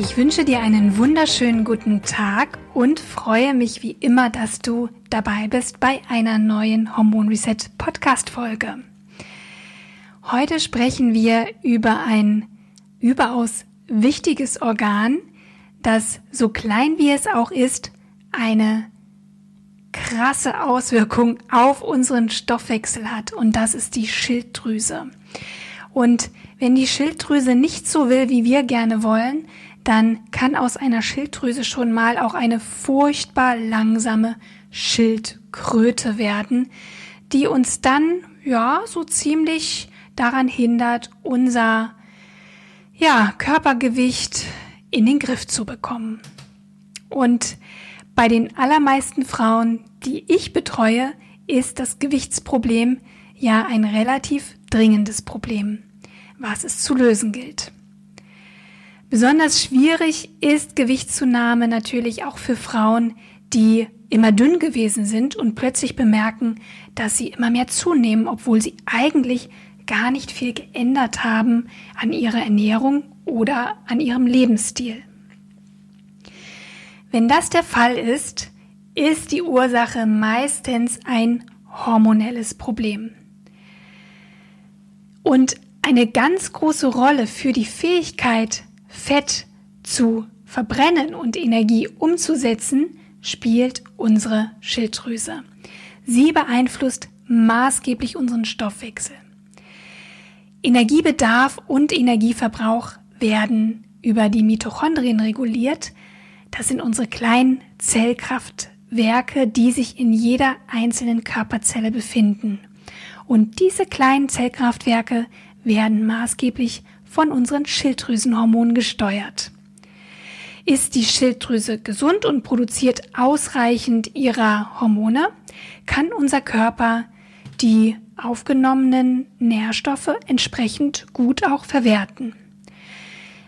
Ich wünsche dir einen wunderschönen guten Tag und freue mich wie immer, dass du dabei bist bei einer neuen Hormon Reset Podcast Folge. Heute sprechen wir über ein überaus wichtiges Organ, das so klein wie es auch ist, eine krasse Auswirkung auf unseren Stoffwechsel hat und das ist die Schilddrüse. Und wenn die Schilddrüse nicht so will, wie wir gerne wollen, dann kann aus einer Schilddrüse schon mal auch eine furchtbar langsame Schildkröte werden, die uns dann, ja, so ziemlich daran hindert, unser, ja, Körpergewicht in den Griff zu bekommen. Und bei den allermeisten Frauen, die ich betreue, ist das Gewichtsproblem ja ein relativ dringendes Problem, was es zu lösen gilt. Besonders schwierig ist Gewichtszunahme natürlich auch für Frauen, die immer dünn gewesen sind und plötzlich bemerken, dass sie immer mehr zunehmen, obwohl sie eigentlich gar nicht viel geändert haben an ihrer Ernährung oder an ihrem Lebensstil. Wenn das der Fall ist, ist die Ursache meistens ein hormonelles Problem. Und eine ganz große Rolle für die Fähigkeit, Fett zu verbrennen und Energie umzusetzen, spielt unsere Schilddrüse. Sie beeinflusst maßgeblich unseren Stoffwechsel. Energiebedarf und Energieverbrauch werden über die Mitochondrien reguliert. Das sind unsere kleinen Zellkraftwerke, die sich in jeder einzelnen Körperzelle befinden. Und diese kleinen Zellkraftwerke werden maßgeblich von unseren Schilddrüsenhormonen gesteuert. Ist die Schilddrüse gesund und produziert ausreichend ihrer Hormone, kann unser Körper die aufgenommenen Nährstoffe entsprechend gut auch verwerten.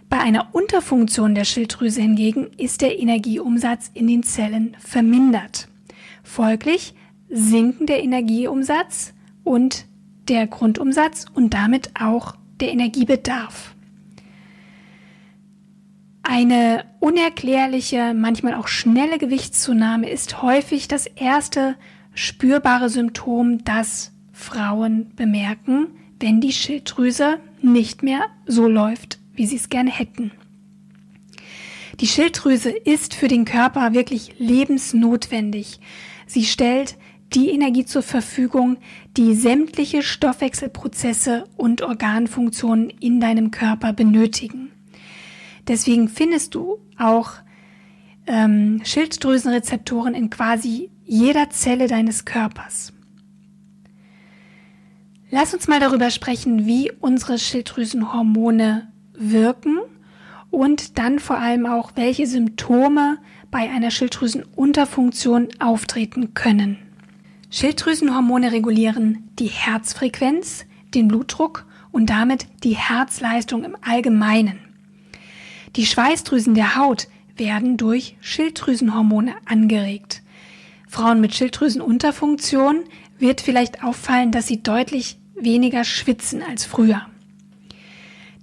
Bei einer Unterfunktion der Schilddrüse hingegen ist der Energieumsatz in den Zellen vermindert. Folglich sinken der Energieumsatz und der Grundumsatz und damit auch der Energiebedarf. Eine unerklärliche, manchmal auch schnelle Gewichtszunahme ist häufig das erste spürbare Symptom, das Frauen bemerken, wenn die Schilddrüse nicht mehr so läuft, wie sie es gerne hätten. Die Schilddrüse ist für den Körper wirklich lebensnotwendig. Sie stellt die Energie zur Verfügung, die sämtliche Stoffwechselprozesse und Organfunktionen in deinem Körper benötigen. Deswegen findest du auch ähm, Schilddrüsenrezeptoren in quasi jeder Zelle deines Körpers. Lass uns mal darüber sprechen, wie unsere Schilddrüsenhormone wirken und dann vor allem auch, welche Symptome bei einer Schilddrüsenunterfunktion auftreten können. Schilddrüsenhormone regulieren die Herzfrequenz, den Blutdruck und damit die Herzleistung im Allgemeinen. Die Schweißdrüsen der Haut werden durch Schilddrüsenhormone angeregt. Frauen mit Schilddrüsenunterfunktion wird vielleicht auffallen, dass sie deutlich weniger schwitzen als früher.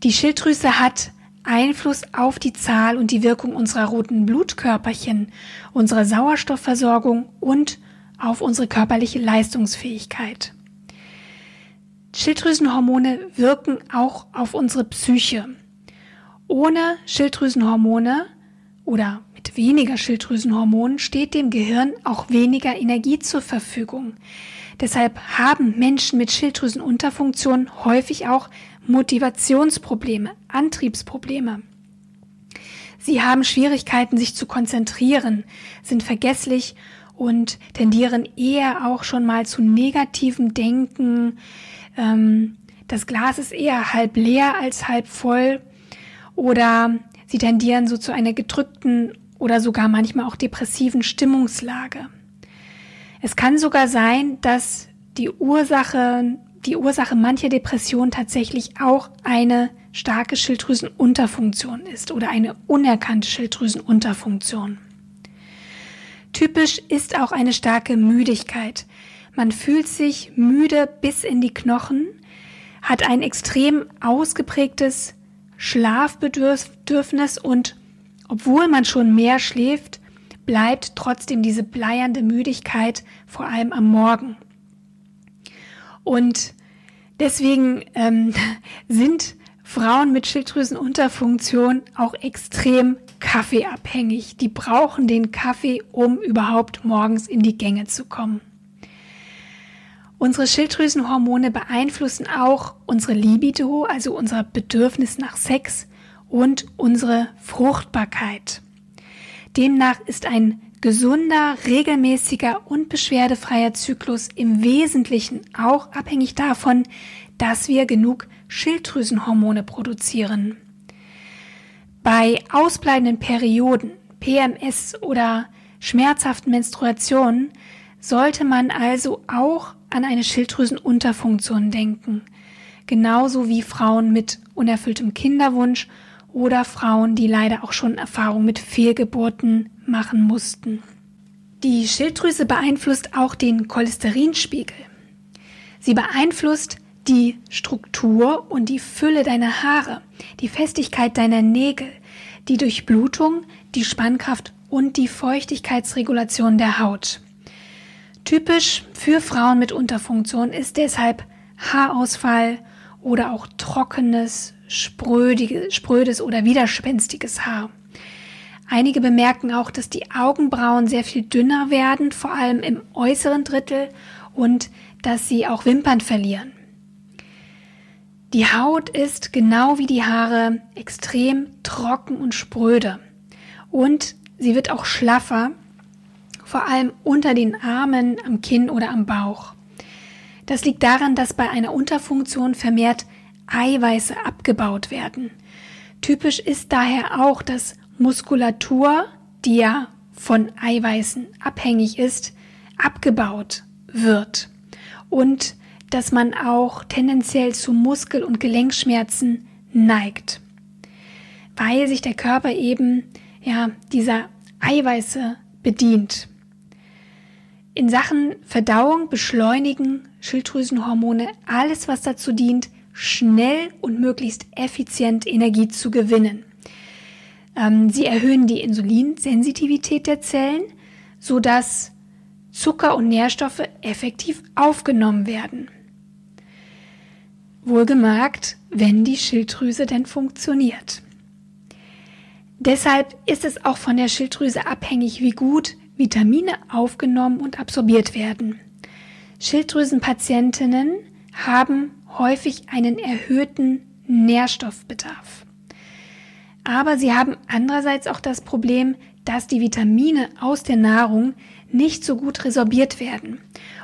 Die Schilddrüse hat Einfluss auf die Zahl und die Wirkung unserer roten Blutkörperchen, unserer Sauerstoffversorgung und auf unsere körperliche Leistungsfähigkeit. Schilddrüsenhormone wirken auch auf unsere Psyche. Ohne Schilddrüsenhormone oder mit weniger Schilddrüsenhormonen steht dem Gehirn auch weniger Energie zur Verfügung. Deshalb haben Menschen mit Schilddrüsenunterfunktion häufig auch Motivationsprobleme, Antriebsprobleme. Sie haben Schwierigkeiten, sich zu konzentrieren, sind vergesslich und tendieren eher auch schon mal zu negativem Denken. Ähm, das Glas ist eher halb leer als halb voll oder sie tendieren so zu einer gedrückten oder sogar manchmal auch depressiven Stimmungslage. Es kann sogar sein, dass die Ursache, die Ursache mancher Depressionen tatsächlich auch eine starke Schilddrüsenunterfunktion ist oder eine unerkannte Schilddrüsenunterfunktion. Typisch ist auch eine starke Müdigkeit. Man fühlt sich müde bis in die Knochen, hat ein extrem ausgeprägtes Schlafbedürfnis und obwohl man schon mehr schläft, bleibt trotzdem diese bleiernde Müdigkeit vor allem am Morgen. Und deswegen ähm, sind Frauen mit Schilddrüsenunterfunktion auch extrem kaffeeabhängig. Die brauchen den Kaffee, um überhaupt morgens in die Gänge zu kommen. Unsere Schilddrüsenhormone beeinflussen auch unsere Libido, also unser Bedürfnis nach Sex und unsere Fruchtbarkeit. Demnach ist ein gesunder, regelmäßiger und beschwerdefreier Zyklus im Wesentlichen auch abhängig davon, dass wir genug Schilddrüsenhormone produzieren. Bei ausbleibenden Perioden, PMS oder schmerzhaften Menstruationen sollte man also auch an eine Schilddrüsenunterfunktion denken, genauso wie Frauen mit unerfülltem Kinderwunsch oder Frauen, die leider auch schon Erfahrung mit Fehlgeburten machen mussten. Die Schilddrüse beeinflusst auch den Cholesterinspiegel. Sie beeinflusst die Struktur und die Fülle deiner Haare, die Festigkeit deiner Nägel, die Durchblutung, die Spannkraft und die Feuchtigkeitsregulation der Haut. Typisch für Frauen mit Unterfunktion ist deshalb Haarausfall oder auch trockenes, sprödes oder widerspenstiges Haar. Einige bemerken auch, dass die Augenbrauen sehr viel dünner werden, vor allem im äußeren Drittel, und dass sie auch Wimpern verlieren. Die Haut ist genau wie die Haare extrem trocken und spröde. Und sie wird auch schlaffer, vor allem unter den Armen, am Kinn oder am Bauch. Das liegt daran, dass bei einer Unterfunktion vermehrt Eiweiße abgebaut werden. Typisch ist daher auch, dass Muskulatur, die ja von Eiweißen abhängig ist, abgebaut wird. Und dass man auch tendenziell zu Muskel- und Gelenkschmerzen neigt, weil sich der Körper eben ja dieser Eiweiße bedient. In Sachen Verdauung beschleunigen Schilddrüsenhormone alles, was dazu dient, schnell und möglichst effizient Energie zu gewinnen. Ähm, sie erhöhen die Insulinsensitivität der Zellen, sodass Zucker und Nährstoffe effektiv aufgenommen werden. Wohlgemerkt, wenn die Schilddrüse denn funktioniert. Deshalb ist es auch von der Schilddrüse abhängig, wie gut Vitamine aufgenommen und absorbiert werden. Schilddrüsenpatientinnen haben häufig einen erhöhten Nährstoffbedarf. Aber sie haben andererseits auch das Problem, dass die Vitamine aus der Nahrung nicht so gut resorbiert werden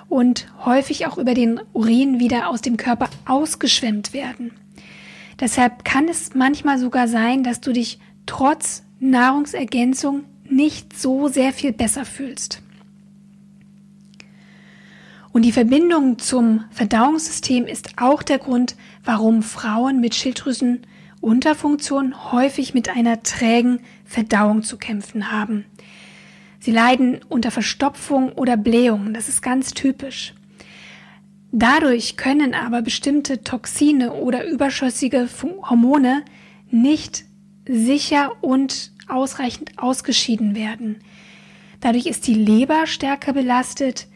und häufig auch über den Urin wieder aus dem Körper ausgeschwemmt werden. Deshalb kann es manchmal sogar sein, dass du dich trotz Nahrungsergänzung nicht so sehr viel besser fühlst. Und die Verbindung zum Verdauungssystem ist auch der Grund, warum Frauen mit Schilddrüsenunterfunktion häufig mit einer trägen Verdauung zu kämpfen haben. Sie leiden unter Verstopfung oder Blähung. Das ist ganz typisch. Dadurch können aber bestimmte Toxine oder überschüssige Hormone nicht sicher und ausreichend ausgeschieden werden. Dadurch ist die Leber stärker belastet,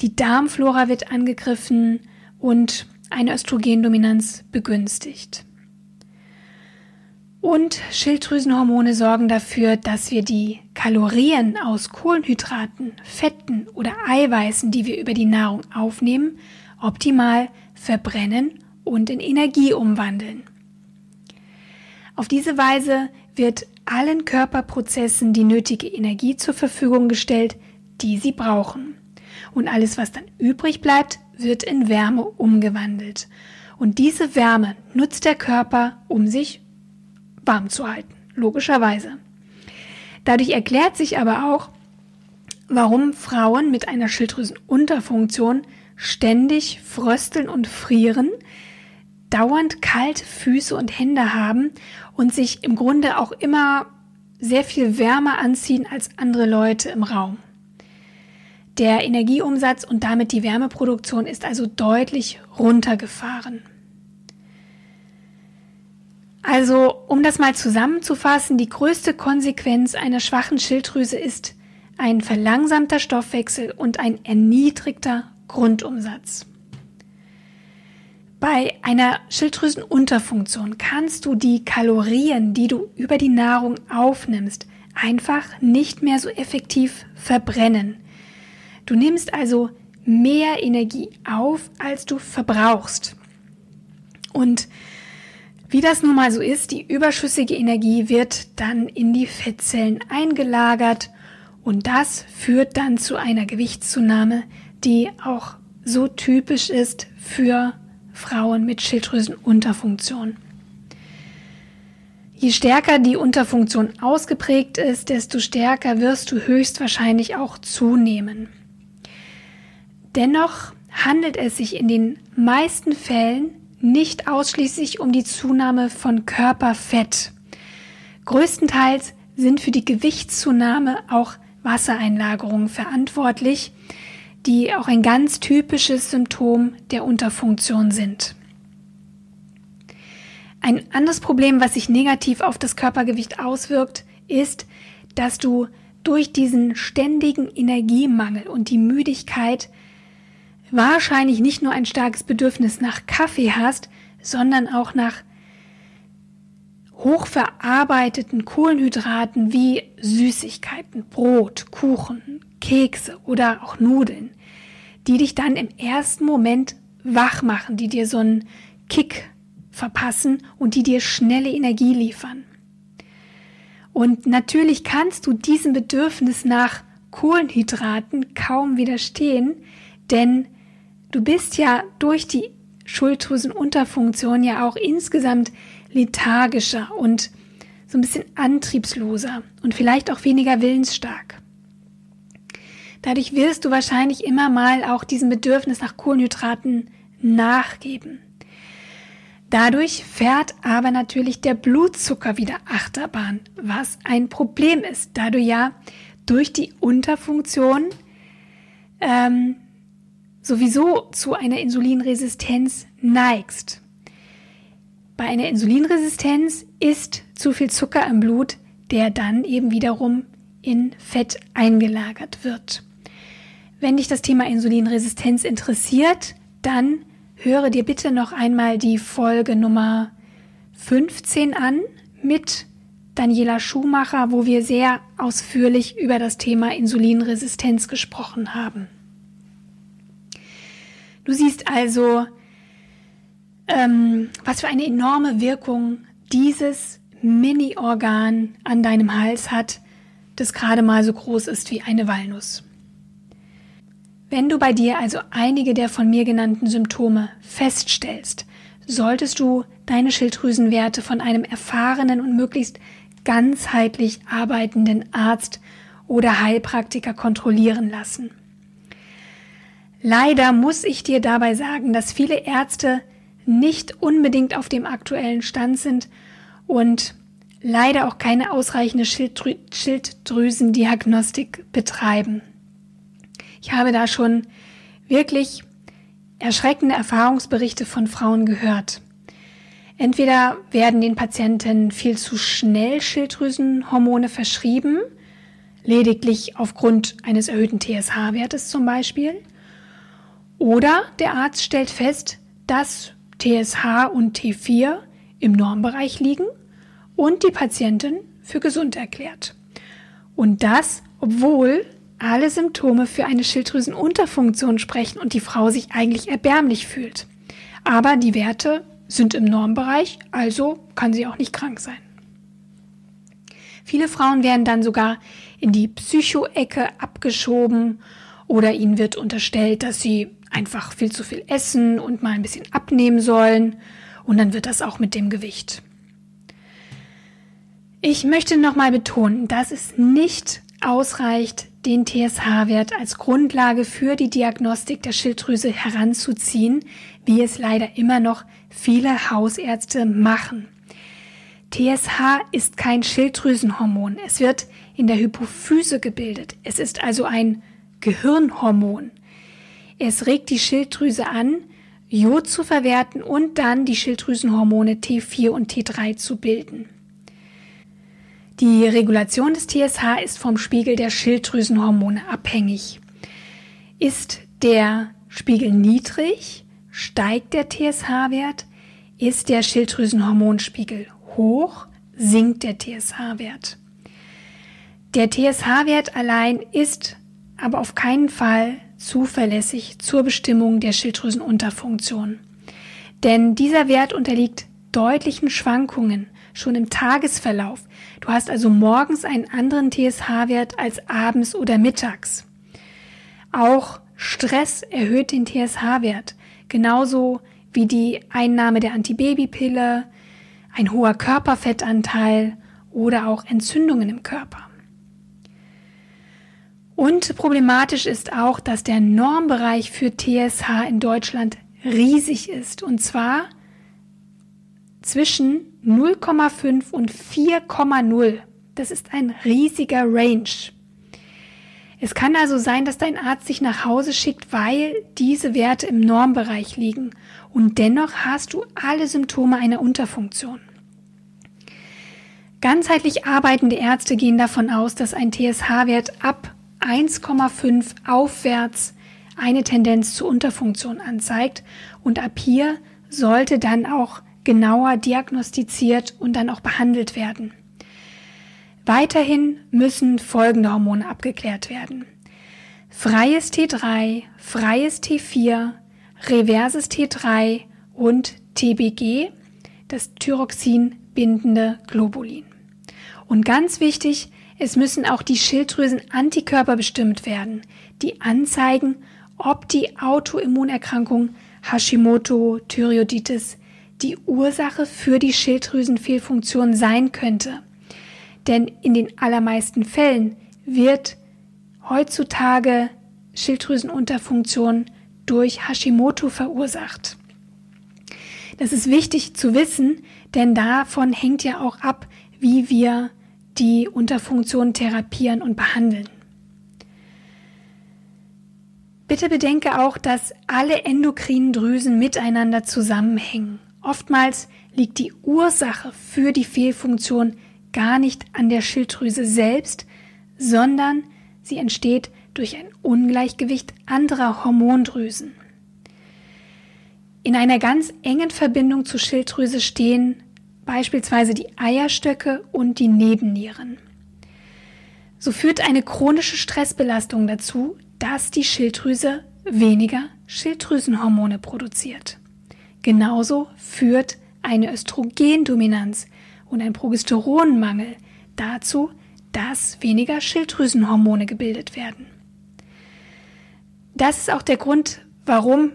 die Darmflora wird angegriffen und eine Östrogendominanz begünstigt. Und Schilddrüsenhormone sorgen dafür, dass wir die Kalorien aus Kohlenhydraten, Fetten oder Eiweißen, die wir über die Nahrung aufnehmen, optimal verbrennen und in Energie umwandeln. Auf diese Weise wird allen Körperprozessen die nötige Energie zur Verfügung gestellt, die sie brauchen. Und alles, was dann übrig bleibt, wird in Wärme umgewandelt. Und diese Wärme nutzt der Körper, um sich warm zu halten, logischerweise. Dadurch erklärt sich aber auch, warum Frauen mit einer Schilddrüsenunterfunktion ständig frösteln und frieren, dauernd kalte Füße und Hände haben und sich im Grunde auch immer sehr viel wärmer anziehen als andere Leute im Raum. Der Energieumsatz und damit die Wärmeproduktion ist also deutlich runtergefahren. Also, um das mal zusammenzufassen, die größte Konsequenz einer schwachen Schilddrüse ist ein verlangsamter Stoffwechsel und ein erniedrigter Grundumsatz. Bei einer Schilddrüsenunterfunktion kannst du die Kalorien, die du über die Nahrung aufnimmst, einfach nicht mehr so effektiv verbrennen. Du nimmst also mehr Energie auf, als du verbrauchst. Und wie das nun mal so ist, die überschüssige Energie wird dann in die Fettzellen eingelagert und das führt dann zu einer Gewichtszunahme, die auch so typisch ist für Frauen mit Schilddrüsenunterfunktion. Je stärker die Unterfunktion ausgeprägt ist, desto stärker wirst du höchstwahrscheinlich auch zunehmen. Dennoch handelt es sich in den meisten Fällen nicht ausschließlich um die Zunahme von Körperfett. Größtenteils sind für die Gewichtszunahme auch Wassereinlagerungen verantwortlich, die auch ein ganz typisches Symptom der Unterfunktion sind. Ein anderes Problem, was sich negativ auf das Körpergewicht auswirkt, ist, dass du durch diesen ständigen Energiemangel und die Müdigkeit wahrscheinlich nicht nur ein starkes Bedürfnis nach Kaffee hast, sondern auch nach hochverarbeiteten Kohlenhydraten wie Süßigkeiten, Brot, Kuchen, Kekse oder auch Nudeln, die dich dann im ersten Moment wach machen, die dir so einen Kick verpassen und die dir schnelle Energie liefern. Und natürlich kannst du diesem Bedürfnis nach Kohlenhydraten kaum widerstehen, denn Du bist ja durch die Schulddrüsenunterfunktion ja auch insgesamt lethargischer und so ein bisschen antriebsloser und vielleicht auch weniger willensstark. Dadurch wirst du wahrscheinlich immer mal auch diesem Bedürfnis nach Kohlenhydraten nachgeben. Dadurch fährt aber natürlich der Blutzucker wieder Achterbahn, was ein Problem ist, da du ja durch die Unterfunktion ähm, sowieso zu einer Insulinresistenz neigst. Bei einer Insulinresistenz ist zu viel Zucker im Blut, der dann eben wiederum in Fett eingelagert wird. Wenn dich das Thema Insulinresistenz interessiert, dann höre dir bitte noch einmal die Folge Nummer 15 an mit Daniela Schumacher, wo wir sehr ausführlich über das Thema Insulinresistenz gesprochen haben. Du siehst also, ähm, was für eine enorme Wirkung dieses Mini-Organ an deinem Hals hat, das gerade mal so groß ist wie eine Walnuss. Wenn du bei dir also einige der von mir genannten Symptome feststellst, solltest du deine Schilddrüsenwerte von einem erfahrenen und möglichst ganzheitlich arbeitenden Arzt oder Heilpraktiker kontrollieren lassen. Leider muss ich dir dabei sagen, dass viele Ärzte nicht unbedingt auf dem aktuellen Stand sind und leider auch keine ausreichende Schilddrü Schilddrüsendiagnostik betreiben. Ich habe da schon wirklich erschreckende Erfahrungsberichte von Frauen gehört. Entweder werden den Patienten viel zu schnell Schilddrüsenhormone verschrieben, lediglich aufgrund eines erhöhten TSH-Wertes zum Beispiel, oder der Arzt stellt fest, dass TSH und T4 im Normbereich liegen und die Patientin für gesund erklärt. Und das, obwohl alle Symptome für eine Schilddrüsenunterfunktion sprechen und die Frau sich eigentlich erbärmlich fühlt. Aber die Werte sind im Normbereich, also kann sie auch nicht krank sein. Viele Frauen werden dann sogar in die Psycho-Ecke abgeschoben oder ihnen wird unterstellt, dass sie einfach viel zu viel essen und mal ein bisschen abnehmen sollen. Und dann wird das auch mit dem Gewicht. Ich möchte nochmal betonen, dass es nicht ausreicht, den TSH-Wert als Grundlage für die Diagnostik der Schilddrüse heranzuziehen, wie es leider immer noch viele Hausärzte machen. TSH ist kein Schilddrüsenhormon. Es wird in der Hypophyse gebildet. Es ist also ein Gehirnhormon. Es regt die Schilddrüse an, Jod zu verwerten und dann die Schilddrüsenhormone T4 und T3 zu bilden. Die Regulation des TSH ist vom Spiegel der Schilddrüsenhormone abhängig. Ist der Spiegel niedrig, steigt der TSH-Wert. Ist der Schilddrüsenhormonspiegel hoch, sinkt der TSH-Wert. Der TSH-Wert allein ist aber auf keinen Fall zuverlässig zur Bestimmung der Schilddrüsenunterfunktion. Denn dieser Wert unterliegt deutlichen Schwankungen schon im Tagesverlauf. Du hast also morgens einen anderen TSH-Wert als abends oder mittags. Auch Stress erhöht den TSH-Wert, genauso wie die Einnahme der Antibabypille, ein hoher Körperfettanteil oder auch Entzündungen im Körper. Und problematisch ist auch, dass der Normbereich für TSH in Deutschland riesig ist. Und zwar zwischen 0,5 und 4,0. Das ist ein riesiger Range. Es kann also sein, dass dein Arzt dich nach Hause schickt, weil diese Werte im Normbereich liegen. Und dennoch hast du alle Symptome einer Unterfunktion. Ganzheitlich arbeitende Ärzte gehen davon aus, dass ein TSH-Wert ab 1,5 aufwärts eine Tendenz zur Unterfunktion anzeigt und ab hier sollte dann auch genauer diagnostiziert und dann auch behandelt werden. Weiterhin müssen folgende Hormone abgeklärt werden. Freies T3, freies T4, reverses T3 und TBG, das Thyroxin bindende Globulin. Und ganz wichtig, es müssen auch die Schilddrüsen-Antikörper bestimmt werden, die anzeigen, ob die Autoimmunerkrankung Hashimoto-Thyreoiditis die Ursache für die Schilddrüsenfehlfunktion sein könnte. Denn in den allermeisten Fällen wird heutzutage Schilddrüsenunterfunktion durch Hashimoto verursacht. Das ist wichtig zu wissen, denn davon hängt ja auch ab, wie wir die Unterfunktion therapieren und behandeln. Bitte bedenke auch, dass alle endokrinen Drüsen miteinander zusammenhängen. Oftmals liegt die Ursache für die Fehlfunktion gar nicht an der Schilddrüse selbst, sondern sie entsteht durch ein Ungleichgewicht anderer Hormondrüsen. In einer ganz engen Verbindung zur Schilddrüse stehen beispielsweise die Eierstöcke und die Nebennieren. So führt eine chronische Stressbelastung dazu, dass die Schilddrüse weniger Schilddrüsenhormone produziert. Genauso führt eine Östrogendominanz und ein Progesteronmangel dazu, dass weniger Schilddrüsenhormone gebildet werden. Das ist auch der Grund, warum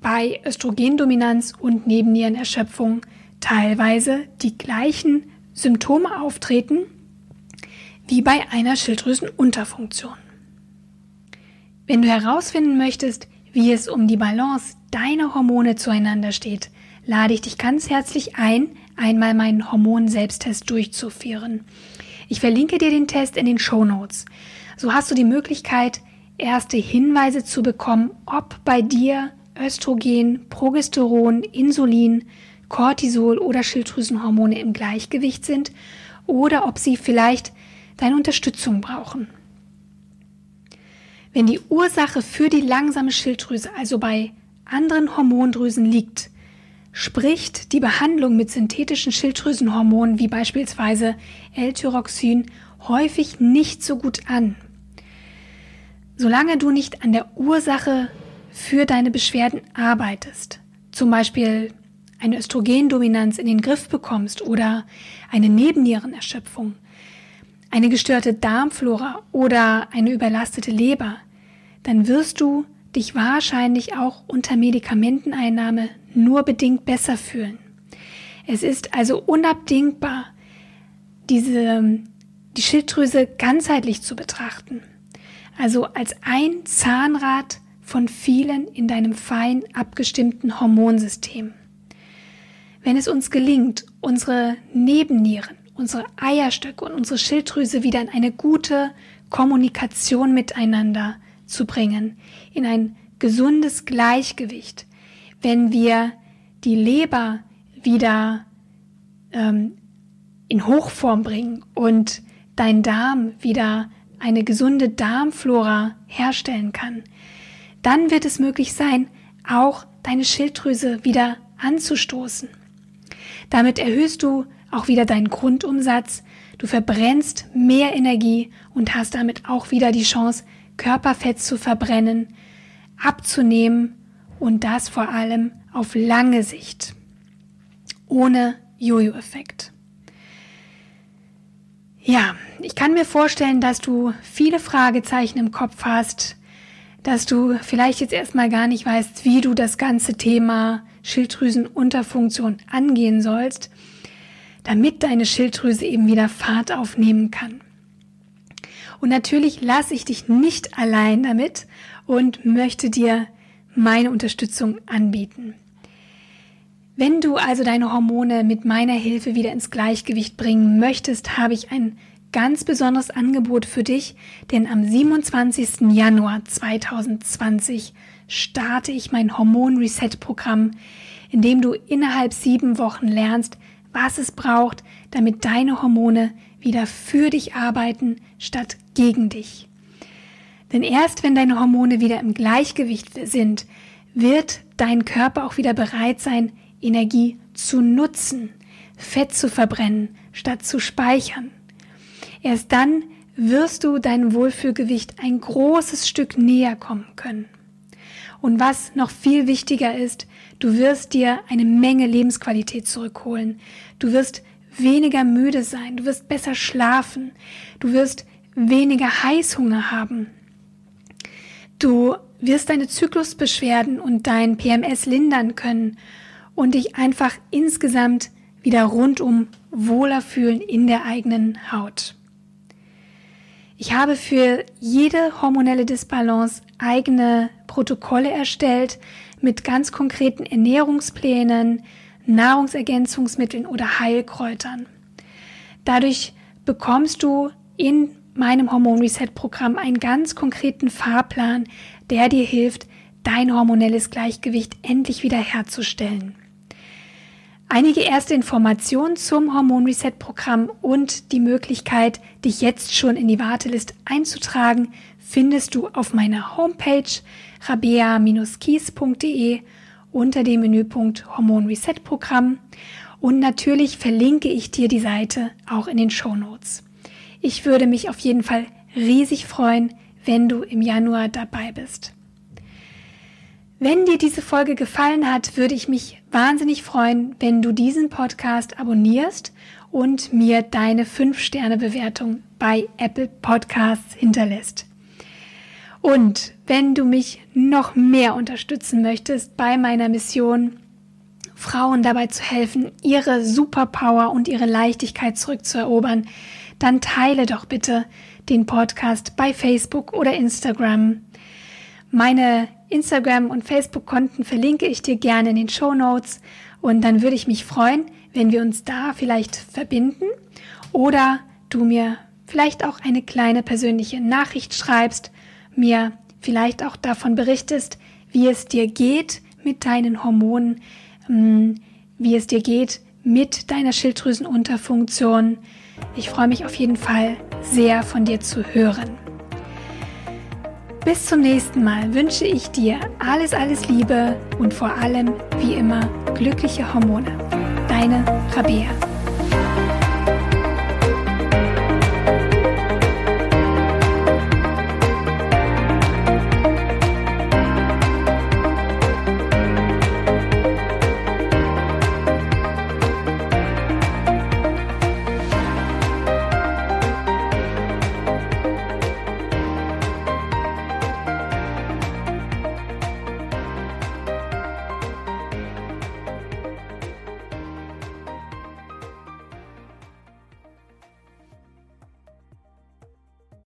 bei Östrogendominanz und Nebennierenerschöpfung teilweise die gleichen Symptome auftreten wie bei einer Schilddrüsenunterfunktion. Wenn du herausfinden möchtest, wie es um die Balance deiner Hormone zueinander steht, lade ich dich ganz herzlich ein, einmal meinen Hormon-Selbsttest durchzuführen. Ich verlinke dir den Test in den Show Notes. So hast du die Möglichkeit, erste Hinweise zu bekommen, ob bei dir Östrogen, Progesteron, Insulin, Cortisol oder Schilddrüsenhormone im Gleichgewicht sind oder ob sie vielleicht deine Unterstützung brauchen. Wenn die Ursache für die langsame Schilddrüse also bei anderen Hormondrüsen liegt, spricht die Behandlung mit synthetischen Schilddrüsenhormonen wie beispielsweise L-Tyroxin häufig nicht so gut an. Solange du nicht an der Ursache für deine Beschwerden arbeitest, zum Beispiel eine Östrogendominanz in den Griff bekommst oder eine Nebennierenerschöpfung, eine gestörte Darmflora oder eine überlastete Leber, dann wirst du dich wahrscheinlich auch unter Medikamenteneinnahme nur bedingt besser fühlen. Es ist also unabdingbar, diese, die Schilddrüse ganzheitlich zu betrachten. Also als ein Zahnrad von vielen in deinem fein abgestimmten Hormonsystem. Wenn es uns gelingt, unsere Nebennieren, unsere Eierstöcke und unsere Schilddrüse wieder in eine gute Kommunikation miteinander zu bringen, in ein gesundes Gleichgewicht, wenn wir die Leber wieder ähm, in Hochform bringen und dein Darm wieder eine gesunde Darmflora herstellen kann, dann wird es möglich sein, auch deine Schilddrüse wieder anzustoßen. Damit erhöhst du auch wieder deinen Grundumsatz, du verbrennst mehr Energie und hast damit auch wieder die Chance, Körperfett zu verbrennen, abzunehmen und das vor allem auf lange Sicht, ohne Jojo-Effekt. Ja, ich kann mir vorstellen, dass du viele Fragezeichen im Kopf hast, dass du vielleicht jetzt erstmal gar nicht weißt, wie du das ganze Thema Schilddrüsenunterfunktion angehen sollst, damit deine Schilddrüse eben wieder Fahrt aufnehmen kann. Und natürlich lasse ich dich nicht allein damit und möchte dir meine Unterstützung anbieten. Wenn du also deine Hormone mit meiner Hilfe wieder ins Gleichgewicht bringen möchtest, habe ich ein ganz besonderes Angebot für dich, denn am 27. Januar 2020 starte ich mein Hormon Reset Programm, in dem du innerhalb sieben Wochen lernst, was es braucht, damit deine Hormone wieder für dich arbeiten statt gegen dich. Denn erst wenn deine Hormone wieder im Gleichgewicht sind, wird dein Körper auch wieder bereit sein, Energie zu nutzen, Fett zu verbrennen, statt zu speichern. Erst dann wirst du deinem Wohlfühlgewicht ein großes Stück näher kommen können. Und was noch viel wichtiger ist, du wirst dir eine Menge Lebensqualität zurückholen. Du wirst weniger müde sein, du wirst besser schlafen, du wirst weniger Heißhunger haben. Du wirst deine Zyklusbeschwerden und dein PMS lindern können und dich einfach insgesamt wieder rundum wohler fühlen in der eigenen Haut. Ich habe für jede hormonelle Disbalance eigene Protokolle erstellt mit ganz konkreten Ernährungsplänen, Nahrungsergänzungsmitteln oder Heilkräutern. Dadurch bekommst du in meinem Hormon Reset Programm einen ganz konkreten Fahrplan, der dir hilft, dein hormonelles Gleichgewicht endlich wiederherzustellen. Einige erste Informationen zum Hormon Reset Programm und die Möglichkeit, dich jetzt schon in die Warteliste einzutragen, findest du auf meiner Homepage rabea-kies.de unter dem Menüpunkt Hormon Reset Programm und natürlich verlinke ich dir die Seite auch in den Show Notes. Ich würde mich auf jeden Fall riesig freuen, wenn du im Januar dabei bist. Wenn dir diese Folge gefallen hat, würde ich mich wahnsinnig freuen, wenn du diesen Podcast abonnierst und mir deine 5-Sterne-Bewertung bei Apple Podcasts hinterlässt. Und wenn du mich noch mehr unterstützen möchtest bei meiner Mission, Frauen dabei zu helfen, ihre Superpower und ihre Leichtigkeit zurückzuerobern, dann teile doch bitte den Podcast bei Facebook oder Instagram. Meine Instagram und Facebook-Konten verlinke ich dir gerne in den Show Notes und dann würde ich mich freuen, wenn wir uns da vielleicht verbinden oder du mir vielleicht auch eine kleine persönliche Nachricht schreibst, mir vielleicht auch davon berichtest, wie es dir geht mit deinen Hormonen, mm, wie es dir geht mit deiner Schilddrüsenunterfunktion. Ich freue mich auf jeden Fall sehr von dir zu hören. Bis zum nächsten Mal wünsche ich dir alles, alles Liebe und vor allem, wie immer, glückliche Hormone. Deine Rabea.